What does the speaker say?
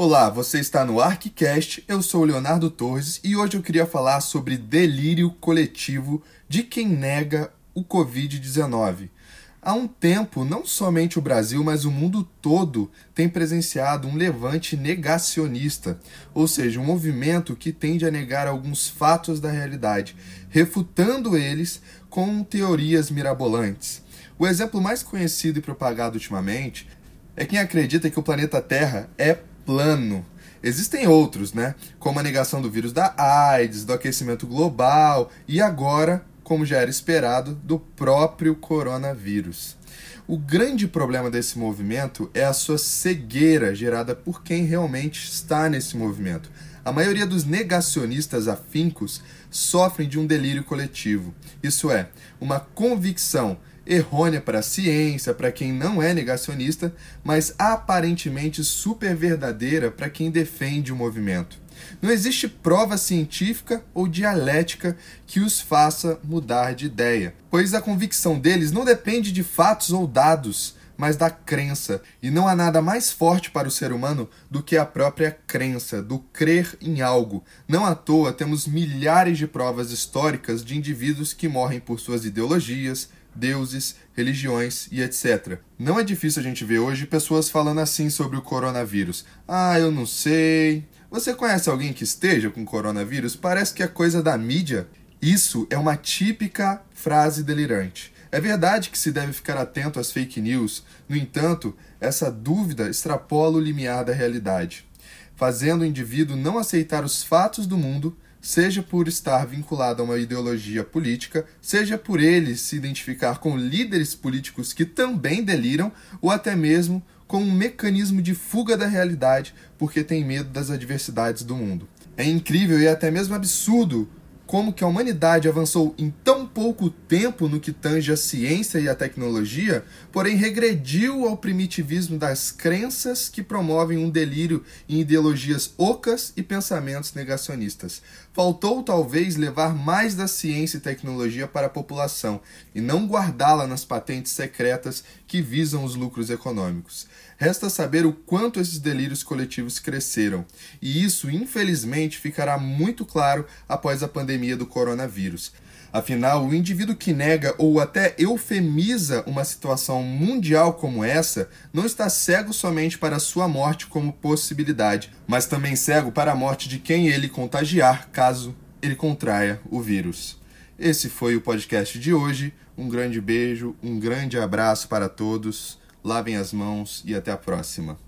Olá, você está no ArcCast, eu sou o Leonardo Torres e hoje eu queria falar sobre delírio coletivo de quem nega o Covid-19. Há um tempo, não somente o Brasil, mas o mundo todo tem presenciado um levante negacionista, ou seja, um movimento que tende a negar alguns fatos da realidade, refutando eles com teorias mirabolantes. O exemplo mais conhecido e propagado ultimamente é quem acredita que o planeta Terra é plano. Existem outros, né? Como a negação do vírus da AIDS, do aquecimento global e agora, como já era esperado, do próprio coronavírus. O grande problema desse movimento é a sua cegueira gerada por quem realmente está nesse movimento. A maioria dos negacionistas afincos sofrem de um delírio coletivo. Isso é, uma convicção errônea para a ciência, para quem não é negacionista, mas aparentemente super verdadeira para quem defende o movimento. Não existe prova científica ou dialética que os faça mudar de ideia, pois a convicção deles não depende de fatos ou dados, mas da crença. E não há nada mais forte para o ser humano do que a própria crença, do crer em algo. Não à toa temos milhares de provas históricas de indivíduos que morrem por suas ideologias, deuses, religiões e etc. Não é difícil a gente ver hoje pessoas falando assim sobre o coronavírus. Ah, eu não sei. Você conhece alguém que esteja com coronavírus? Parece que é coisa da mídia. Isso é uma típica frase delirante. É verdade que se deve ficar atento às fake news, no entanto, essa dúvida extrapola o limiar da realidade, fazendo o indivíduo não aceitar os fatos do mundo seja por estar vinculado a uma ideologia política, seja por ele se identificar com líderes políticos que também deliram, ou até mesmo com um mecanismo de fuga da realidade porque tem medo das adversidades do mundo. É incrível e até mesmo absurdo como que a humanidade avançou em tão pouco tempo no que tange a ciência e a tecnologia, porém regrediu ao primitivismo das crenças que promovem um delírio em ideologias ocas e pensamentos negacionistas. Faltou talvez levar mais da ciência e tecnologia para a população e não guardá-la nas patentes secretas que visam os lucros econômicos. Resta saber o quanto esses delírios coletivos cresceram, e isso, infelizmente, ficará muito claro após a pandemia do coronavírus. Afinal, o indivíduo que nega ou até eufemiza uma situação mundial como essa não está cego somente para sua morte como possibilidade, mas também cego para a morte de quem ele contagiar caso ele contraia o vírus. Esse foi o podcast de hoje. Um grande beijo, um grande abraço para todos lavem as mãos e até a próxima.